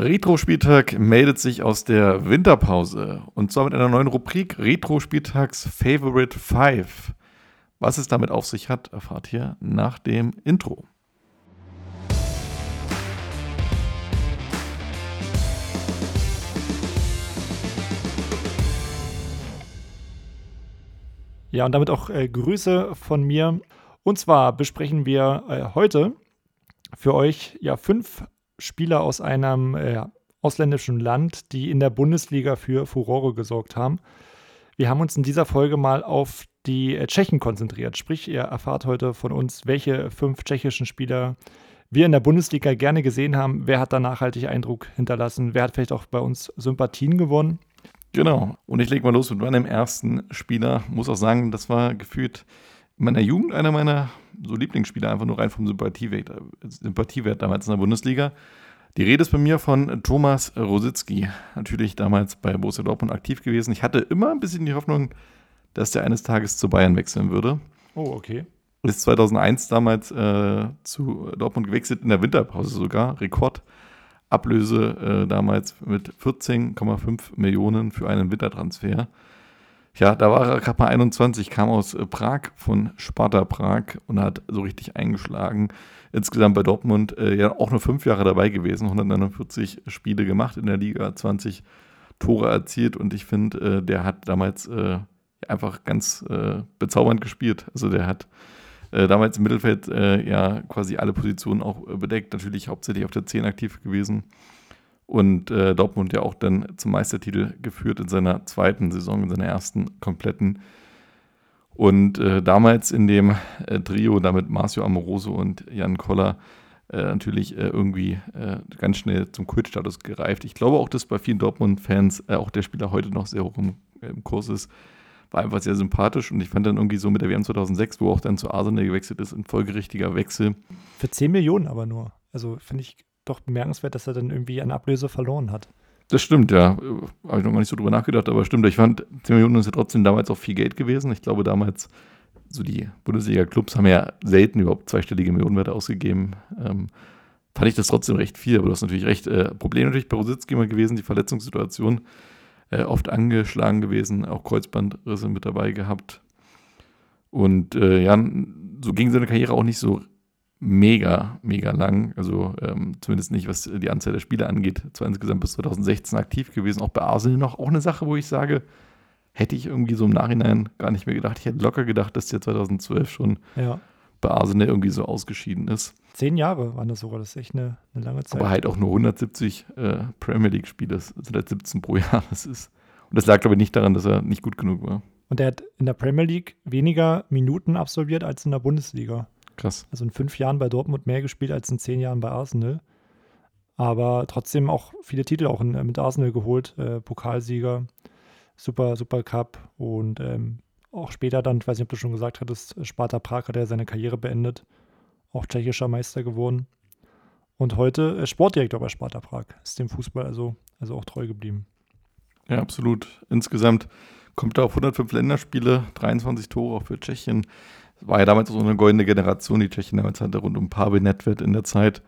Retro-Spieltag meldet sich aus der Winterpause und zwar mit einer neuen Rubrik Retro-Spieltags Favorite 5. Was es damit auf sich hat, erfahrt ihr nach dem Intro. Ja, und damit auch äh, Grüße von mir. Und zwar besprechen wir äh, heute für euch ja fünf Spieler aus einem äh, ausländischen Land, die in der Bundesliga für Furore gesorgt haben. Wir haben uns in dieser Folge mal auf die äh, Tschechen konzentriert. Sprich, ihr erfahrt heute von uns, welche fünf tschechischen Spieler wir in der Bundesliga gerne gesehen haben. Wer hat da nachhaltig Eindruck hinterlassen? Wer hat vielleicht auch bei uns Sympathien gewonnen? Genau. Und ich lege mal los mit meinem ersten Spieler. Muss auch sagen, das war gefühlt in meiner Jugend einer meiner so Lieblingsspieler, einfach nur rein vom Sympathiewert, Sympathiewert damals in der Bundesliga. Die Rede ist bei mir von Thomas Rositzky, natürlich damals bei Borussia Dortmund aktiv gewesen. Ich hatte immer ein bisschen die Hoffnung, dass der eines Tages zu Bayern wechseln würde. Oh, okay. Ist 2001 damals äh, zu Dortmund gewechselt, in der Winterpause sogar, Rekordablöse äh, damals mit 14,5 Millionen für einen Wintertransfer. Ja, da war er gerade mal 21, kam aus äh, Prag von Sparta Prag und hat so richtig eingeschlagen. Insgesamt bei Dortmund äh, ja auch nur fünf Jahre dabei gewesen, 149 Spiele gemacht in der Liga, 20 Tore erzielt und ich finde, äh, der hat damals äh, einfach ganz äh, bezaubernd gespielt. Also der hat äh, damals im Mittelfeld ja quasi alle Positionen auch bedeckt, natürlich hauptsächlich auf der 10 aktiv gewesen und äh, Dortmund ja auch dann zum Meistertitel geführt in seiner zweiten Saison, in seiner ersten kompletten. Und äh, damals in dem äh, Trio, damit Marcio Amoroso und Jan Koller, äh, natürlich äh, irgendwie äh, ganz schnell zum Kultstatus gereift. Ich glaube auch, dass bei vielen Dortmund-Fans auch der Spieler heute noch sehr hoch im, im Kurs ist. War einfach sehr sympathisch und ich fand dann irgendwie so mit der WM 2006, wo auch dann zu Arsenal gewechselt ist, ein folgerichtiger Wechsel. Für 10 Millionen aber nur. Also finde ich doch bemerkenswert, dass er dann irgendwie eine Ablöse verloren hat. Das stimmt, ja. Habe ich noch gar nicht so drüber nachgedacht, aber stimmt. Ich fand, 10 Millionen ist ja trotzdem damals auch viel Geld gewesen. Ich glaube, damals, so die Bundesliga-Clubs haben ja selten überhaupt zweistellige Millionenwerte ausgegeben. Ähm, fand ich das trotzdem recht viel, aber du hast natürlich recht. Äh, Problem natürlich bei Rositzky immer gewesen, die Verletzungssituation. Äh, oft angeschlagen gewesen, auch Kreuzbandrisse mit dabei gehabt. Und äh, ja, so ging seine Karriere auch nicht so mega, mega lang. Also ähm, zumindest nicht, was die Anzahl der Spiele angeht. Zwar insgesamt bis 2016 aktiv gewesen, auch bei Arsenal noch. Auch eine Sache, wo ich sage, hätte ich irgendwie so im Nachhinein gar nicht mehr gedacht. Ich hätte locker gedacht, dass der 2012 schon ja. bei Arsenal irgendwie so ausgeschieden ist. Zehn Jahre waren das sogar, das ist echt eine, eine lange Zeit. Aber halt auch nur 170 äh, Premier League-Spiele, das sind halt 17 pro Jahr. Das ist, und das lag, glaube ich, nicht daran, dass er nicht gut genug war. Und er hat in der Premier League weniger Minuten absolviert als in der Bundesliga. Krass. Also in fünf Jahren bei Dortmund mehr gespielt als in zehn Jahren bei Arsenal. Aber trotzdem auch viele Titel auch in, äh, mit Arsenal geholt. Äh, Pokalsieger, Super, Super Cup und ähm, auch später dann, ich weiß nicht, ob du schon gesagt hattest, Sparta Prag hat er seine Karriere beendet. Auch tschechischer Meister geworden. Und heute äh, Sportdirektor bei Sparta Prag. Ist dem Fußball also, also auch treu geblieben. Ja, absolut. Insgesamt kommt er auf 105 Länderspiele, 23 Tore auch für Tschechien war ja damals so eine goldene Generation, die Tschechien damals hatte, rund um Pavel Nedved in der Zeit.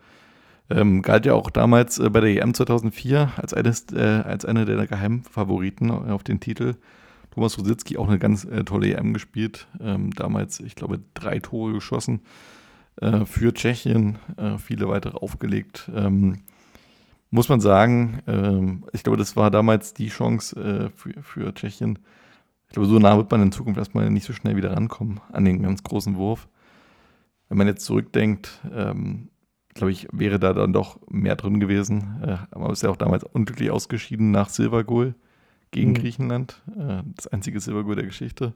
Ähm, galt ja auch damals äh, bei der EM 2004 als, eines, äh, als einer der Geheimfavoriten auf den Titel. Thomas Rositzky auch eine ganz äh, tolle EM gespielt. Ähm, damals, ich glaube, drei Tore geschossen äh, für Tschechien, äh, viele weitere aufgelegt. Ähm, muss man sagen, ähm, ich glaube, das war damals die Chance äh, für, für Tschechien, ich glaube, so nah wird man in Zukunft erstmal nicht so schnell wieder rankommen an den ganz großen Wurf. Wenn man jetzt zurückdenkt, ähm, glaube ich, wäre da dann doch mehr drin gewesen. Äh, man ist ja auch damals unglücklich ausgeschieden nach Silbergoal gegen mhm. Griechenland. Äh, das einzige Silbergoal der Geschichte.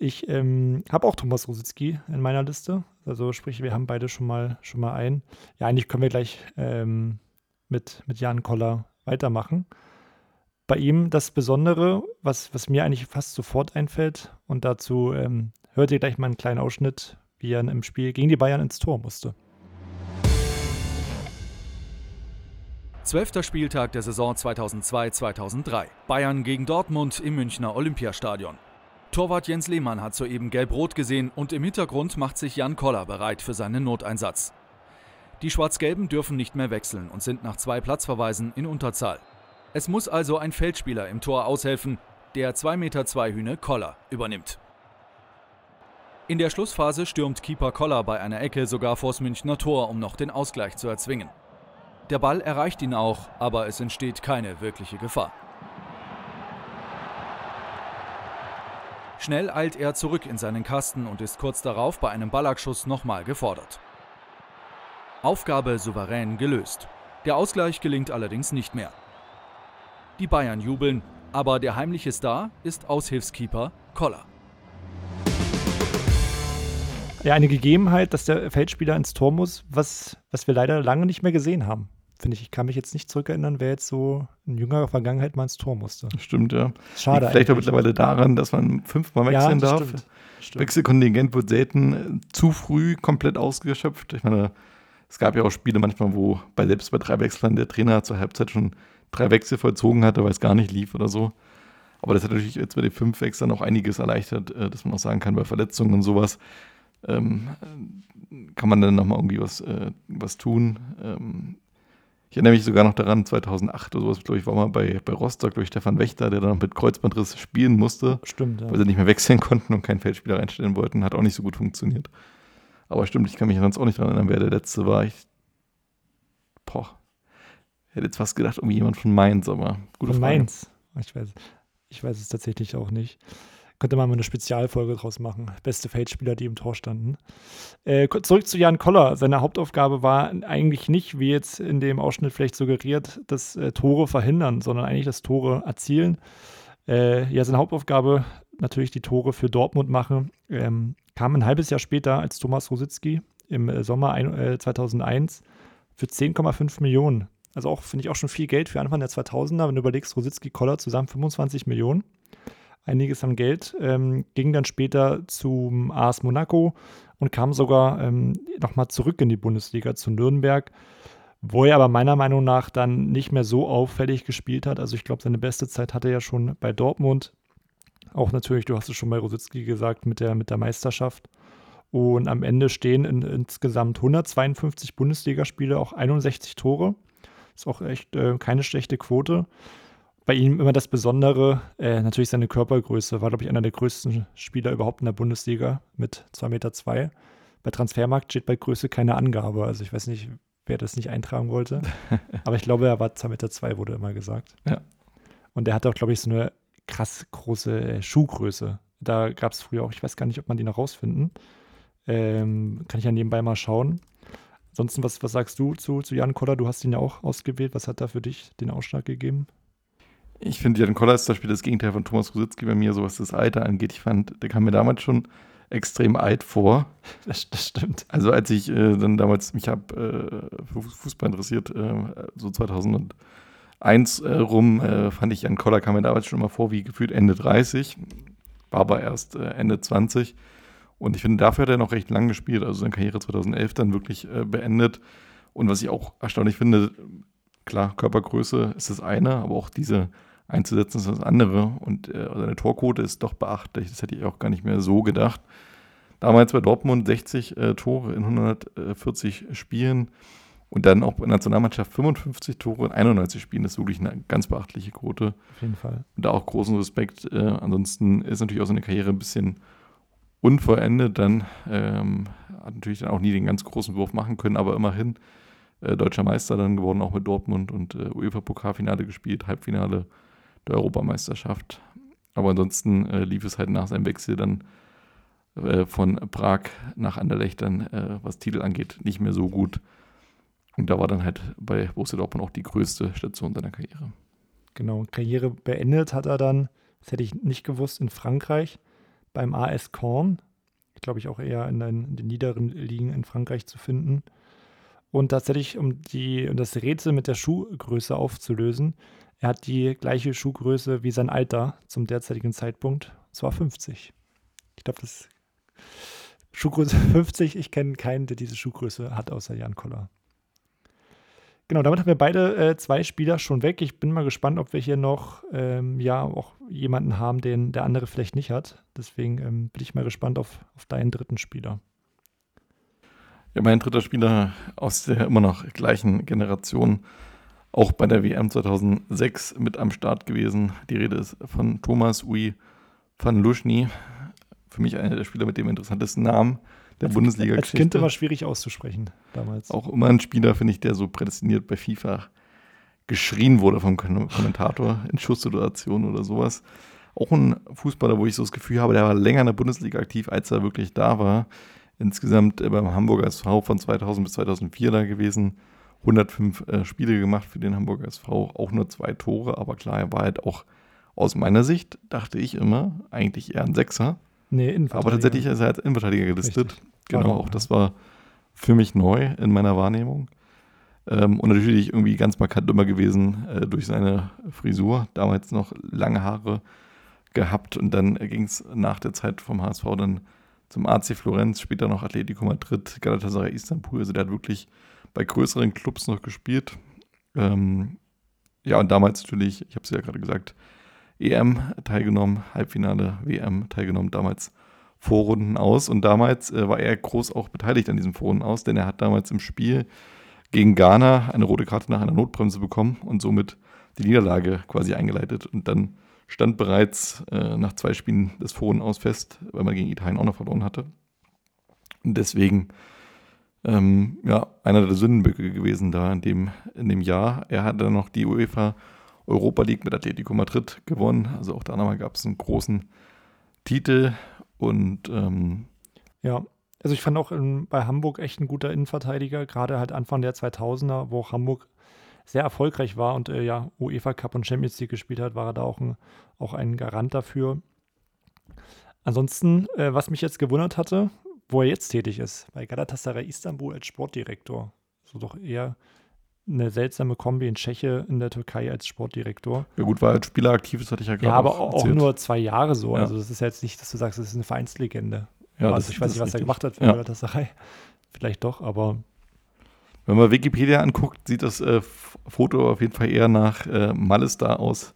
Ich ähm, habe auch Thomas Rositzky in meiner Liste. Also sprich, wir haben beide schon mal schon mal ein. Ja, eigentlich können wir gleich ähm, mit, mit Jan Koller weitermachen bei ihm das Besondere, was, was mir eigentlich fast sofort einfällt, und dazu ähm, hört ihr gleich mal einen kleinen Ausschnitt, wie er im Spiel gegen die Bayern ins Tor musste. Zwölfter Spieltag der Saison 2002-2003. Bayern gegen Dortmund im Münchner Olympiastadion. Torwart Jens Lehmann hat soeben gelb-rot gesehen und im Hintergrund macht sich Jan Koller bereit für seinen Noteinsatz. Die Schwarz-Gelben dürfen nicht mehr wechseln und sind nach zwei Platzverweisen in Unterzahl. Es muss also ein Feldspieler im Tor aushelfen, der 2,2 Meter Hühne Koller übernimmt. In der Schlussphase stürmt Keeper Koller bei einer Ecke sogar vors Münchner Tor, um noch den Ausgleich zu erzwingen. Der Ball erreicht ihn auch, aber es entsteht keine wirkliche Gefahr. Schnell eilt er zurück in seinen Kasten und ist kurz darauf bei einem Ballackschuss nochmal gefordert. Aufgabe souverän gelöst. Der Ausgleich gelingt allerdings nicht mehr. Die Bayern jubeln, aber der heimliche Star ist Aushilfskeeper Koller. Ja, eine Gegebenheit, dass der Feldspieler ins Tor muss, was, was wir leider lange nicht mehr gesehen haben. Finde ich, ich kann mich jetzt nicht zurückerinnern, wer jetzt so in jüngerer Vergangenheit mal ins Tor musste. Stimmt, ja. Schade. Liegt vielleicht auch mittlerweile daran, dass man fünfmal wechseln ja, das darf. Stimmt. Stimmt. Wechselkontingent wird selten äh, zu früh komplett ausgeschöpft. Ich meine, es gab ja auch Spiele manchmal, wo bei selbst bei drei Wechseln der Trainer zur Halbzeit schon drei Wechsel vollzogen hatte, weil es gar nicht lief oder so. Aber das hat natürlich jetzt bei den fünf Wechseln auch einiges erleichtert, äh, dass man auch sagen kann, bei Verletzungen und sowas ähm, kann man dann nochmal irgendwie was, äh, was tun. Ähm, ich erinnere mich sogar noch daran, 2008 oder sowas, glaube ich, war mal bei, bei Rostock durch Stefan Wächter, der dann noch mit Kreuzbandriss spielen musste, Stimmt, ja. weil sie nicht mehr wechseln konnten und keinen Feldspieler reinstellen wollten. Hat auch nicht so gut funktioniert. Aber stimmt, ich kann mich sonst auch nicht daran erinnern, wer der letzte war. Ich, boah, hätte jetzt fast gedacht, irgendwie jemand von Mainz, aber gute Von Frage. Mainz. Ich weiß, ich weiß es tatsächlich auch nicht. Könnte man mal eine Spezialfolge draus machen. Beste Feldspieler, die im Tor standen. Äh, zurück zu Jan Koller. Seine Hauptaufgabe war eigentlich nicht, wie jetzt in dem Ausschnitt vielleicht suggeriert, das äh, Tore verhindern, sondern eigentlich das Tore erzielen. Äh, ja, seine Hauptaufgabe natürlich die Tore für Dortmund machen. Ähm, kam ein halbes Jahr später als Thomas Rositzky im äh, Sommer ein, äh, 2001 für 10,5 Millionen. Also auch, finde ich, auch schon viel Geld für Anfang der 2000er. Wenn du überlegst, Rositzky, Koller zusammen 25 Millionen. Einiges an Geld. Ähm, ging dann später zum AS Monaco und kam sogar ähm, nochmal zurück in die Bundesliga zu Nürnberg, wo er aber meiner Meinung nach dann nicht mehr so auffällig gespielt hat. Also ich glaube, seine beste Zeit hatte er ja schon bei Dortmund. Auch natürlich, du hast es schon bei Rositzky gesagt, mit der, mit der Meisterschaft. Und am Ende stehen in, insgesamt 152 Bundesligaspiele, auch 61 Tore. Ist auch echt äh, keine schlechte Quote. Bei ihm immer das Besondere, äh, natürlich seine Körpergröße. War, glaube ich, einer der größten Spieler überhaupt in der Bundesliga mit 2,2 Meter. Zwei. Bei Transfermarkt steht bei Größe keine Angabe. Also ich weiß nicht, wer das nicht eintragen wollte. Aber ich glaube, er war 2,2 Meter, zwei, wurde immer gesagt. Ja. Und er hatte auch, glaube ich, so eine krass große äh, Schuhgröße. Da gab es früher auch, ich weiß gar nicht, ob man die noch rausfinden. Ähm, kann ich ja nebenbei mal schauen. Ansonsten, was, was sagst du zu, zu Jan Koller? Du hast ihn ja auch ausgewählt. Was hat da für dich den Ausschlag gegeben? Ich finde, Jan Koller ist zum Beispiel das Gegenteil von Thomas Rositzky bei mir, so was das Alter angeht. Ich fand, der kam mir damals schon extrem alt vor. Das, das stimmt. Also als ich äh, dann damals mich habe äh, für Fußball interessiert, äh, so 2001 äh, rum, äh, fand ich Jan Koller kam mir damals schon immer vor wie gefühlt Ende 30, war aber erst äh, Ende 20. Und ich finde, dafür hat er noch recht lang gespielt, also seine Karriere 2011 dann wirklich äh, beendet. Und was ich auch erstaunlich finde, klar, Körpergröße ist das eine, aber auch diese einzusetzen ist das andere. Und äh, seine Torquote ist doch beachtlich. Das hätte ich auch gar nicht mehr so gedacht. Damals bei Dortmund 60 äh, Tore in 140 Spielen und dann auch bei der Nationalmannschaft 55 Tore in 91 Spielen. Das ist wirklich eine ganz beachtliche Quote. Auf jeden Fall. Und da auch großen Respekt. Äh, ansonsten ist natürlich auch seine Karriere ein bisschen unvollendet. Dann ähm, hat natürlich dann auch nie den ganz großen Wurf machen können, aber immerhin äh, deutscher Meister dann geworden, auch mit Dortmund und äh, UEFA-Pokalfinale gespielt, Halbfinale der Europameisterschaft. Aber ansonsten äh, lief es halt nach seinem Wechsel dann äh, von Prag nach Anderlecht dann, äh, was Titel angeht, nicht mehr so gut. Und da war dann halt bei Borussia Dortmund auch die größte Station seiner Karriere. Genau, Karriere beendet hat er dann, das hätte ich nicht gewusst, in Frankreich beim AS Korn. Glaube ich auch eher in den, in den niederen Ligen in Frankreich zu finden. Und tatsächlich, um, die, um das Rätsel mit der Schuhgröße aufzulösen, er hat die gleiche Schuhgröße wie sein Alter zum derzeitigen Zeitpunkt, zwar 50. Ich glaube, das Schuhgröße 50, ich kenne keinen, der diese Schuhgröße hat, außer Jan Koller. Genau, damit haben wir beide äh, zwei Spieler schon weg. Ich bin mal gespannt, ob wir hier noch ähm, ja auch jemanden haben, den der andere vielleicht nicht hat. Deswegen ähm, bin ich mal gespannt auf, auf deinen dritten Spieler. Ja, mein dritter Spieler aus der immer noch gleichen Generation, auch bei der WM 2006 mit am Start gewesen. Die Rede ist von Thomas Ui van Luschny. Für mich einer der Spieler mit dem interessantesten Namen der Bundesliga-Geschichte. Als Kind immer schwierig auszusprechen damals. Auch immer ein Spieler, finde ich, der so prädestiniert bei FIFA geschrien wurde vom Kommentator in Schusssituationen oder sowas. Auch ein Fußballer, wo ich so das Gefühl habe, der war länger in der Bundesliga aktiv, als er wirklich da war. Insgesamt äh, beim Hamburger SV von 2000 bis 2004 da gewesen. 105 äh, Spiele gemacht für den Hamburger SV, auch nur zwei Tore, aber klar, er war halt auch aus meiner Sicht, dachte ich immer, eigentlich eher ein Sechser. Nee, Innenverteidiger. Aber tatsächlich ist er als Innenverteidiger gelistet. Richtig. Genau, auch das war für mich neu in meiner Wahrnehmung. Ähm, und natürlich irgendwie ganz markant immer gewesen äh, durch seine Frisur. Damals noch lange Haare gehabt und dann ging es nach der Zeit vom HSV dann zum AC Florenz, später noch Atletico Madrid, Galatasaray Istanbul. Also der hat wirklich bei größeren Clubs noch gespielt. Ähm, ja, und damals natürlich, ich habe es ja gerade gesagt, EM teilgenommen, Halbfinale, WM teilgenommen, damals Vorrunden aus. Und damals äh, war er groß auch beteiligt an diesem Vorrunden aus, denn er hat damals im Spiel gegen Ghana eine rote Karte nach einer Notbremse bekommen und somit die Niederlage quasi eingeleitet. Und dann stand bereits äh, nach zwei Spielen das Vorrunden aus fest, weil man gegen Italien auch noch verloren hatte. Und deswegen ähm, ja, einer der Sündenböcke gewesen da in dem, in dem Jahr. Er hat dann noch die UEFA Europa League mit Atletico Madrid gewonnen. Also auch da nochmal gab es einen großen Titel und ähm, Ja, also ich fand auch ähm, bei Hamburg echt ein guter Innenverteidiger, gerade halt Anfang der 2000er, wo auch Hamburg sehr erfolgreich war und äh, ja UEFA Cup und Champions League gespielt hat, war er da auch ein, auch ein Garant dafür. Ansonsten, äh, was mich jetzt gewundert hatte, wo er jetzt tätig ist, bei Galatasaray Istanbul als Sportdirektor. So doch eher eine seltsame Kombi in Tscheche in der Türkei als Sportdirektor. ja gut, war als Spieler aktiv, das hatte ich ja gerade Ja, aber auch, erzählt. nur zwei Jahre so. Ja. Also das ist jetzt nicht, dass du sagst, das ist eine Vereinslegende. Ja, also ich weiß nicht, was er gemacht hat für Ja. Galatasaray. Vielleicht doch, aber Wenn man Wikipedia anguckt, sieht das äh, Foto auf jeden Fall eher nach äh, Malestar aus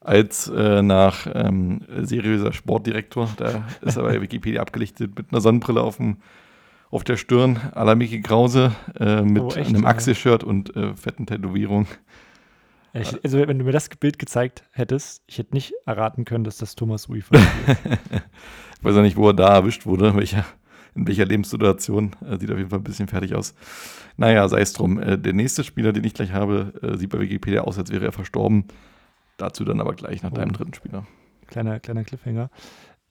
als äh, nach ähm, seriöser Sportdirektor. Da ist er bei Wikipedia abgelichtet mit einer Sonnenbrille auf, dem, auf der Stirn, à la Mickey Krause, äh, mit Oh, echt? einem Ja. Axel-Shirt und äh, fetten Tätowierungen. Ja, Ich, also wenn du mir das Bild gezeigt hättest, ich hätte nicht erraten können, dass das Thomas von ist. Ich weiß auch nicht, wo er da erwischt wurde, in welcher, in welcher Lebenssituation. Äh, sieht auf jeden Fall ein bisschen fertig aus. Naja, sei es drum. Äh, der nächste Spieler, den ich gleich habe, äh, sieht bei Wikipedia aus, als wäre er verstorben. Dazu dann aber gleich nach Oh. deinem dritten Spieler. kleiner, kleiner Cliffhanger.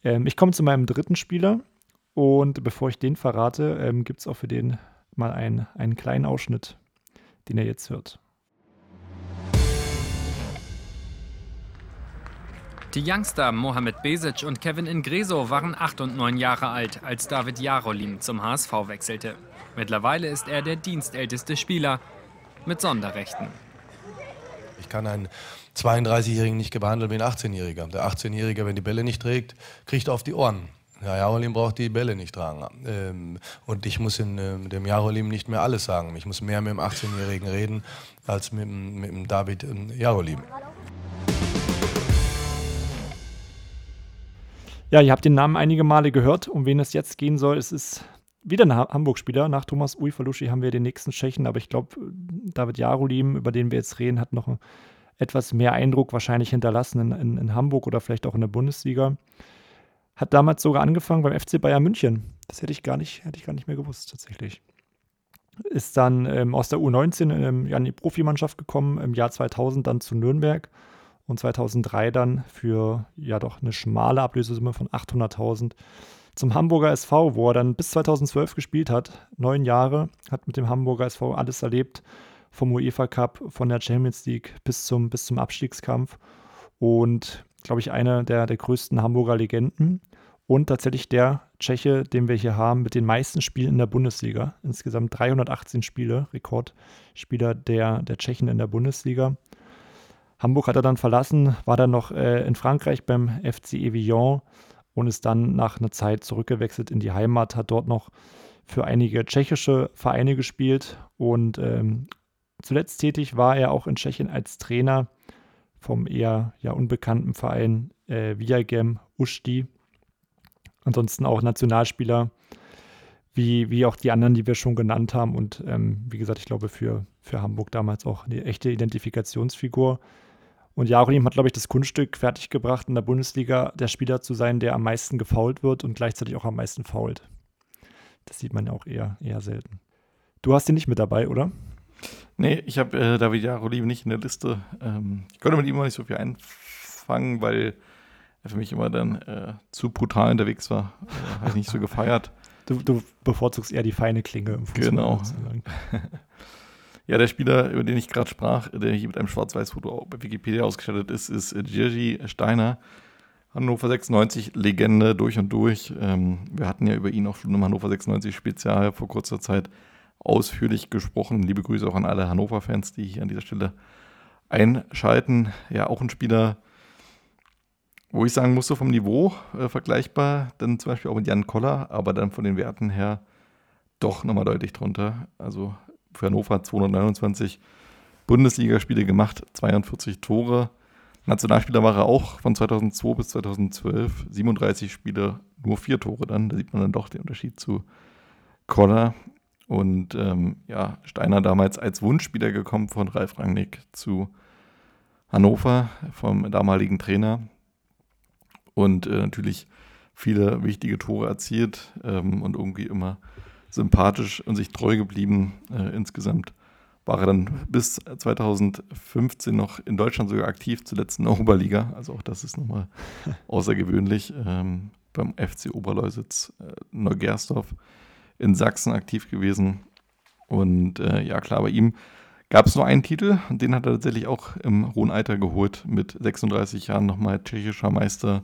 Ähm, ich komme zu meinem dritten Spieler und bevor ich den verrate, ähm, gibt es auch für den mal ein, einen kleinen Ausschnitt, den er jetzt hört. Die Youngster Mohamed Besic und Kevin Ingreso waren 8 und 9 Jahre alt, als David Jarolim zum HSV wechselte. Mittlerweile ist er der dienstälteste Spieler mit Sonderrechten. Ich kann einen 32-Jährigen nicht behandeln wie ein 18-Jähriger. Der 18-Jährige, wenn die Bälle nicht trägt, kriegt auf die Ohren. Der Jarolim braucht die Bälle nicht tragen. Ähm, und ich muss in, ähm, dem Jarolim nicht mehr alles sagen. Ich muss mehr mit dem 18-Jährigen reden als mit, dem- mit dem David ähm, Jarolim. Ja, ihr habt den Namen einige Male gehört, um wen es jetzt gehen soll. Es ist wieder ein Ha- Hamburg-Spieler. Nach Thomas Uifalushi haben wir den nächsten Tschechen, aber ich glaube, David Jarolim, über den wir jetzt reden, hat noch etwas mehr Eindruck wahrscheinlich hinterlassen in, in, in Hamburg oder vielleicht auch in der Bundesliga. Hat damals sogar angefangen beim FC Bayern München. Das hätte ich gar nicht, hätte ich gar nicht mehr gewusst, tatsächlich. Ist dann ähm, aus der U19 ähm, ja, in die Profimannschaft gekommen, im Jahr 2000 dann zu Nürnberg und 2003 dann für ja doch eine schmale Ablösesumme von 800.000 zum Hamburger SV, wo er dann bis 2012 gespielt hat. Neun Jahre, hat mit dem Hamburger SV alles erlebt, vom UEFA Cup, von der Champions League bis zum, bis zum Abstiegskampf und glaube ich eine der, der größten Hamburger Legenden und tatsächlich der Tscheche, den wir hier haben, mit den meisten Spielen in der Bundesliga. Insgesamt 318 Spiele, Rekordspieler der, der Tschechen in der Bundesliga. Hamburg hat er dann verlassen, war dann noch äh, in Frankreich beim FC Evian und ist dann nach einer Zeit zurückgewechselt in die Heimat, hat dort noch für einige tschechische Vereine gespielt und ähm, zuletzt tätig war er auch in Tschechien als Trainer vom eher ja, unbekannten Verein äh, Viagem Usti. Ansonsten auch Nationalspieler wie, wie auch die anderen, die wir schon genannt haben. Und ähm, wie gesagt, ich glaube, für, für Hamburg damals auch eine echte Identifikationsfigur. Und Jarolim hat, glaube ich, das Kunststück fertiggebracht, in der Bundesliga der Spieler zu sein, der am meisten gefault wird und gleichzeitig auch am meisten fault. Das sieht man ja auch eher, eher selten. Du hast ihn nicht mit dabei, oder? Nee, ich habe äh, David Jarolim nicht in der Liste. Ähm, ich konnte mit ihm immer nicht so viel einfangen, weil er für mich immer dann äh, zu brutal unterwegs war. Äh, habe ich nicht so gefeiert. Du, du, bevorzugst eher die feine Klinge im Fußball. Genau. ja, der Spieler, über den ich gerade sprach, der hier mit einem Schwarz-Weiß-Foto bei Wikipedia ausgestattet ist, ist Jerzy Steiner. Hannover 96 Legende durch und durch. Ähm, wir hatten ja über ihn auch schon im Hannover 96 Spezial vor kurzer Zeit ausführlich gesprochen. Liebe Grüße auch an alle Hannover-Fans, die hier an dieser Stelle einschalten. Ja, auch ein Spieler, wo ich sagen musste, vom Niveau äh, vergleichbar, dann zum Beispiel auch mit Jan Koller, aber dann von den Werten her doch nochmal deutlich drunter. Also für Hannover 229 Bundesligaspiele gemacht, 42 Tore. Nationalspieler war er auch von 2002 bis 2012, 37 Spiele, nur vier Tore dann. Da sieht man dann doch den Unterschied zu Koller. Und ähm, ja, Steiner damals als Wunschspieler gekommen von Ralf Rangnick zu Hannover, vom damaligen Trainer. Und äh, natürlich viele wichtige Tore erzielt ähm, und irgendwie immer sympathisch und sich treu geblieben äh, insgesamt war er dann bis 2015 noch in Deutschland sogar aktiv, zuletzt in der Oberliga. Also auch das ist nochmal außergewöhnlich. Ähm, beim FC Oberleusitz äh, Neugersdorf in Sachsen aktiv gewesen. Und äh, ja, klar, bei ihm gab es nur einen Titel und den hat er tatsächlich auch im hohen Alter geholt. Mit 36 Jahren nochmal tschechischer Meister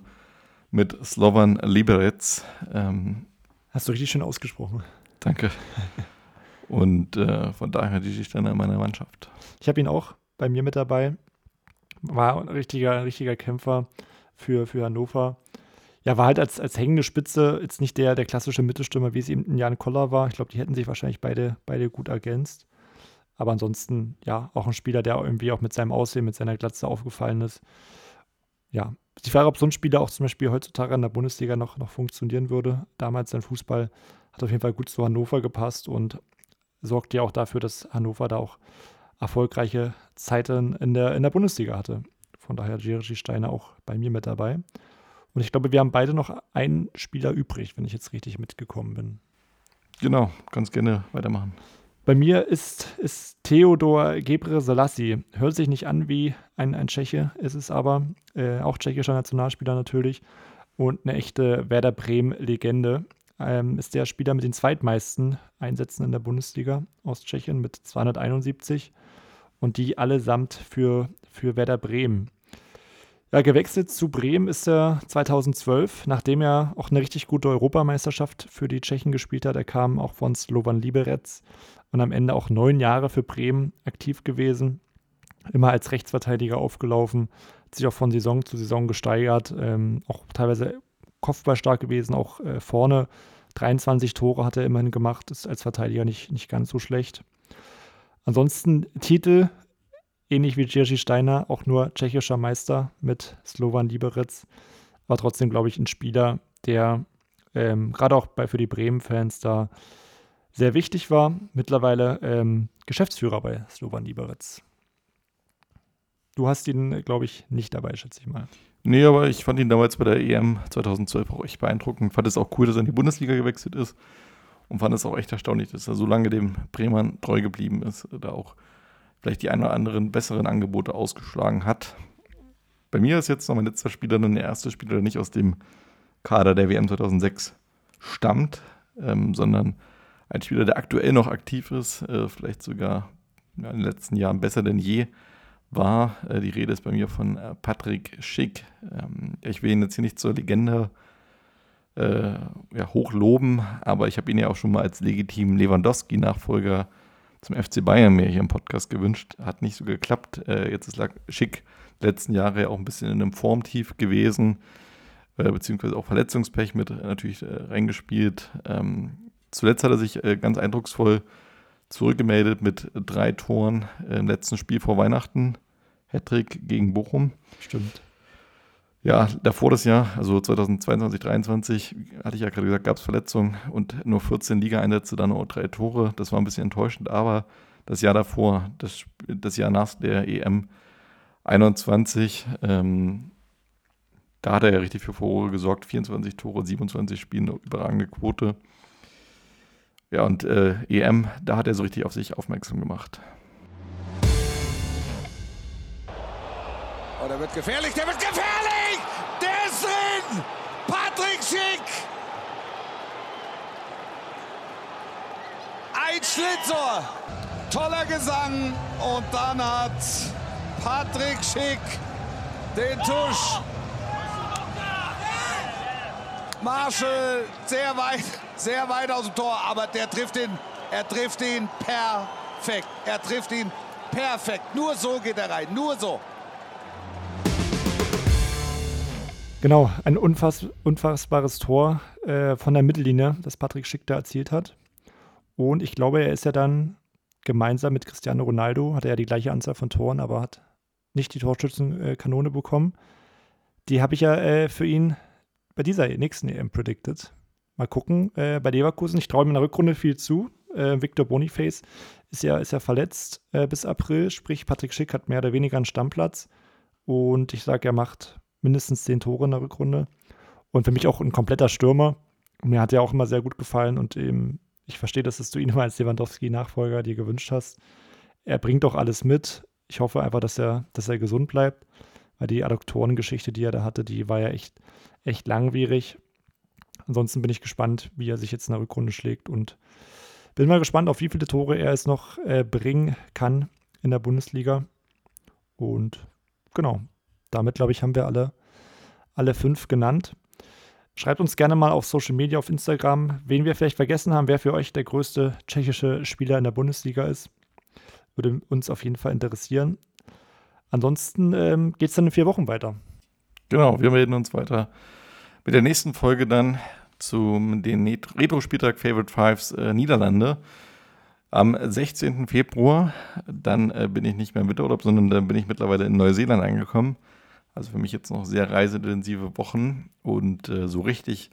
mit Slovan Liberec. Ähm, Hast du richtig schön ausgesprochen. Danke. Und äh, von daher die sich dann in meiner Mannschaft. Ich habe ihn auch bei mir mit dabei. War ein richtiger, richtiger Kämpfer für, für Hannover. Ja, war halt als, als hängende Spitze jetzt nicht der, der klassische Mittelstürmer, wie es eben Jan Koller war. Ich glaube, die hätten sich wahrscheinlich beide, beide gut ergänzt. Aber ansonsten, ja, auch ein Spieler, der irgendwie auch mit seinem Aussehen, mit seiner Glatze aufgefallen ist. Ja, die Frage, ob so ein Spieler auch zum Beispiel heutzutage in der Bundesliga noch, noch funktionieren würde. Damals sein Fußball hat auf jeden Fall gut zu Hannover gepasst und sorgt ja auch dafür, dass Hannover da auch erfolgreiche Zeiten in der, in der Bundesliga hatte. Von daher Jerzy Steiner auch bei mir mit dabei. Und ich glaube, wir haben beide noch einen Spieler übrig, wenn ich jetzt richtig mitgekommen bin. Genau, ganz gerne weitermachen. Bei mir ist, ist Theodor Gebre Selassie. Hört sich nicht an wie ein, ein Tscheche, ist es aber. Äh, auch tschechischer Nationalspieler natürlich. Und eine echte Werder Bremen-Legende ähm, ist der Spieler mit den zweitmeisten Einsätzen in der Bundesliga aus Tschechien mit 271 und die allesamt für, für Werder Bremen. Ja, gewechselt zu Bremen ist er 2012, nachdem er auch eine richtig gute Europameisterschaft für die Tschechen gespielt hat. Er kam auch von Slovan Liberec und am Ende auch neun Jahre für Bremen aktiv gewesen. Immer als Rechtsverteidiger aufgelaufen, hat sich auch von Saison zu Saison gesteigert, ähm, auch teilweise kopfballstark gewesen, auch äh, vorne. 23 Tore hat er immerhin gemacht, ist als Verteidiger nicht, nicht ganz so schlecht. Ansonsten Titel, ähnlich wie Jerzy Steiner, auch nur tschechischer Meister mit Slovan Liberec. War trotzdem, glaube ich, ein Spieler, der ähm, gerade auch bei, für die Bremen-Fans da sehr wichtig war. Mittlerweile ähm, Geschäftsführer bei Slovan Liberec. Du hast ihn, glaube ich, nicht dabei, schätze ich mal. Nee, aber ich fand ihn damals bei der EM 2012 auch echt beeindruckend. Fand es auch cool, dass er in die Bundesliga gewechselt ist. Und fand es auch echt erstaunlich, dass er so lange dem Bremern treu geblieben ist, da auch vielleicht die ein oder anderen besseren Angebote ausgeschlagen hat. Bei mir ist jetzt noch mein letzter Spieler dann der erste Spieler, der nicht aus dem Kader der WM 2006 stammt, ähm, sondern ein Spieler, der aktuell noch aktiv ist, äh, vielleicht sogar in den letzten Jahren besser denn je war. Äh, die Rede ist bei mir von äh, Patrick Schick. Ähm, ich will ihn jetzt hier nicht zur Legende äh, ja, hochloben, aber ich habe ihn ja auch schon mal als legitimen Lewandowski-Nachfolger zum FC Bayern mir hier im Podcast gewünscht. Hat nicht so geklappt. Äh, jetzt ist Schick letzten Jahre ja auch ein bisschen in einem Formtief gewesen, äh, beziehungsweise auch Verletzungspech mit natürlich äh, reingespielt. Ähm, zuletzt hat er sich ganz eindrucksvoll zurückgemeldet mit drei Toren im letzten Spiel vor Weihnachten. Hattrick gegen Bochum. Stimmt. Ja, davor das Jahr, also 2022, 2023, hatte ich ja gerade gesagt, gab es Verletzungen und nur 14 Liga-Einsätze, dann nur drei Tore. Das war ein bisschen enttäuschend, aber das Jahr davor, das, das Jahr nach der EM 21, ähm, da hat er ja richtig für Furore gesorgt. 24 Tore, 27 Spiele, überragende Quote. Ja, und äh, EM, da hat er so richtig auf sich aufmerksam gemacht. Oh, der wird gefährlich, der wird gefährlich! Der ist drin! Patrick Schick! Ein Schlitzohr! Toller Gesang und dann hat Patrick Schick den Tusch. Marshall sehr weit, sehr weit aus dem Tor, aber der trifft ihn, er trifft ihn perfekt. Er trifft ihn perfekt. Nur so geht er rein, nur so. Genau, ein unfass, unfassbares Tor äh, von der Mittellinie, das Patrick Schick da erzielt hat. Und ich glaube, er ist ja dann gemeinsam mit Cristiano Ronaldo, hat er ja die gleiche Anzahl von Toren, aber hat nicht die Torschützenkanone bekommen. Die habe ich ja äh, für ihn bei dieser nächsten EM predicted. Mal gucken. Äh, bei Leverkusen, ich traue ihm in der Rückrunde viel zu. Äh, Victor Boniface ist ja, ist ja verletzt äh, bis April, sprich Patrick Schick hat mehr oder weniger einen Stammplatz. Und ich sage, er macht mindestens zehn Tore in der Rückrunde. Und für mich auch ein kompletter Stürmer. Mir hat er auch immer sehr gut gefallen und eben, ich verstehe, dass du ihn immer als Lewandowski-Nachfolger dir gewünscht hast. Er bringt doch alles mit. Ich hoffe einfach, dass er, dass er gesund bleibt, weil die Adduktorengeschichte, die er da hatte, die war ja echt, echt langwierig. Ansonsten bin ich gespannt, wie er sich jetzt in der Rückrunde schlägt und bin mal gespannt, auf wie viele Tore er es noch äh, bringen kann in der Bundesliga. Und genau, damit, glaube ich, haben wir alle, alle fünf genannt. Schreibt uns gerne mal auf Social Media, auf Instagram, wen wir vielleicht vergessen haben, wer für euch der größte tschechische Spieler in der Bundesliga ist. Würde uns auf jeden Fall interessieren. Ansonsten ähm, geht es dann in vier Wochen weiter. Genau, wir melden uns weiter mit der nächsten Folge dann zum den Retro-Spieltag Favorite Fives äh, Niederlande. Am 16. Februar, dann äh, bin ich nicht mehr im Winterurlaub, sondern dann bin ich mittlerweile in Neuseeland angekommen. Also für mich jetzt noch sehr reiseintensive Wochen und äh, so richtig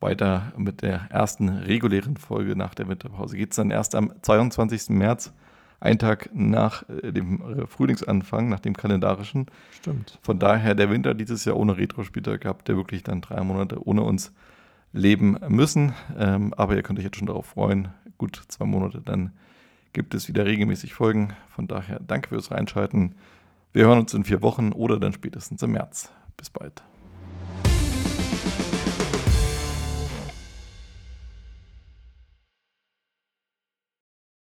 weiter mit der ersten regulären Folge nach der Winterpause. Geht es dann erst am 22. März, einen Tag nach äh, dem äh, Frühlingsanfang, nach dem kalendarischen. Stimmt. Von daher der Winter dieses Jahr ohne Retro-Spieltag gehabt, der wirklich dann drei Monate ohne uns leben müssen. Ähm, aber ihr könnt euch jetzt schon darauf freuen. Gut zwei Monate, dann gibt es wieder regelmäßig Folgen. Von daher danke fürs Reinschalten. Wir hören uns in vier Wochen oder dann spätestens im März. Bis bald.